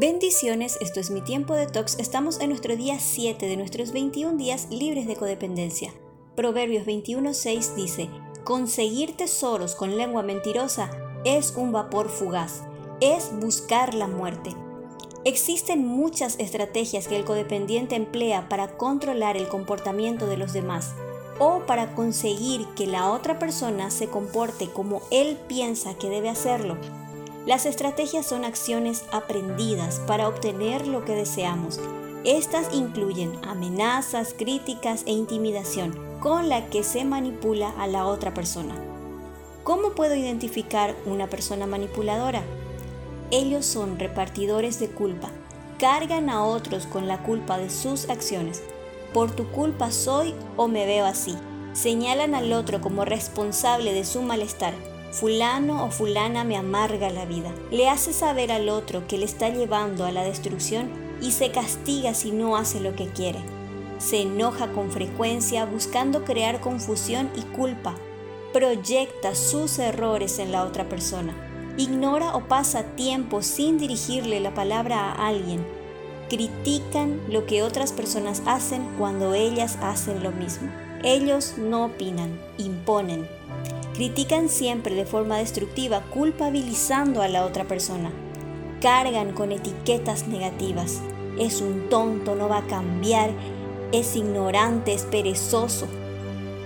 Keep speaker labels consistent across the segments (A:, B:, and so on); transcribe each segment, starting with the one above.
A: Bendiciones, esto es mi tiempo de tox. Estamos en nuestro día 7 de nuestros 21 días libres de codependencia. Proverbios 21:6 dice: Conseguir tesoros con lengua mentirosa es un vapor fugaz, es buscar la muerte. Existen muchas estrategias que el codependiente emplea para controlar el comportamiento de los demás o para conseguir que la otra persona se comporte como él piensa que debe hacerlo. Las estrategias son acciones aprendidas para obtener lo que deseamos. Estas incluyen amenazas, críticas e intimidación con la que se manipula a la otra persona. ¿Cómo puedo identificar una persona manipuladora? Ellos son repartidores de culpa. Cargan a otros con la culpa de sus acciones. Por tu culpa soy o me veo así. Señalan al otro como responsable de su malestar fulano o fulana me amarga la vida. Le hace saber al otro que le está llevando a la destrucción y se castiga si no hace lo que quiere. Se enoja con frecuencia buscando crear confusión y culpa. Proyecta sus errores en la otra persona. Ignora o pasa tiempo sin dirigirle la palabra a alguien. Critican lo que otras personas hacen cuando ellas hacen lo mismo. Ellos no opinan, imponen. Critican siempre de forma destructiva, culpabilizando a la otra persona. Cargan con etiquetas negativas. Es un tonto, no va a cambiar, es ignorante, es perezoso.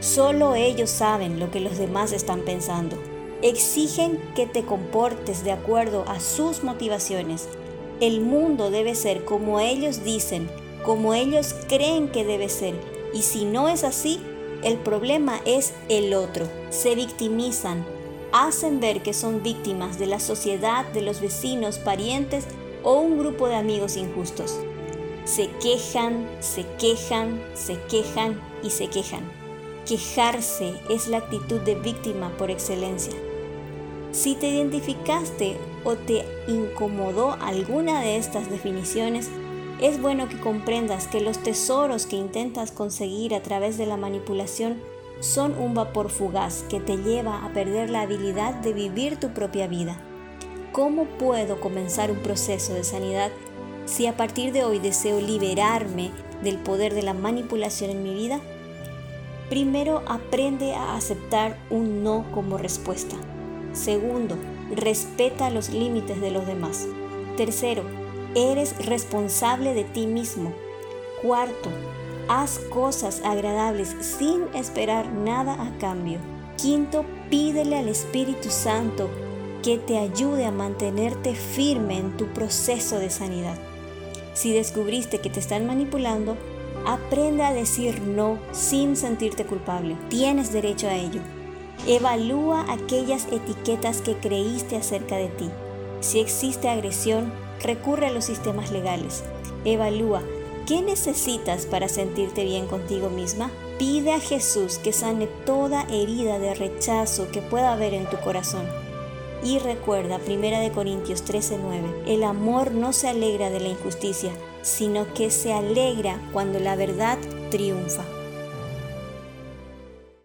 A: Solo ellos saben lo que los demás están pensando. Exigen que te comportes de acuerdo a sus motivaciones. El mundo debe ser como ellos dicen, como ellos creen que debe ser. Y si no es así, el problema es el otro. Se victimizan, hacen ver que son víctimas de la sociedad, de los vecinos, parientes o un grupo de amigos injustos. Se quejan, se quejan, se quejan y se quejan. Quejarse es la actitud de víctima por excelencia. Si te identificaste o te incomodó alguna de estas definiciones, es bueno que comprendas que los tesoros que intentas conseguir a través de la manipulación son un vapor fugaz que te lleva a perder la habilidad de vivir tu propia vida. ¿Cómo puedo comenzar un proceso de sanidad si a partir de hoy deseo liberarme del poder de la manipulación en mi vida? Primero, aprende a aceptar un no como respuesta. Segundo, respeta los límites de los demás. Tercero, Eres responsable de ti mismo. Cuarto, haz cosas agradables sin esperar nada a cambio. Quinto, pídele al Espíritu Santo que te ayude a mantenerte firme en tu proceso de sanidad. Si descubriste que te están manipulando, aprende a decir no sin sentirte culpable. Tienes derecho a ello. Evalúa aquellas etiquetas que creíste acerca de ti. Si existe agresión, recurre a los sistemas legales. Evalúa qué necesitas para sentirte bien contigo misma. Pide a Jesús que sane toda herida de rechazo que pueda haber en tu corazón. Y recuerda 1 Corintios 13:9, el amor no se alegra de la injusticia, sino que se alegra cuando la verdad triunfa.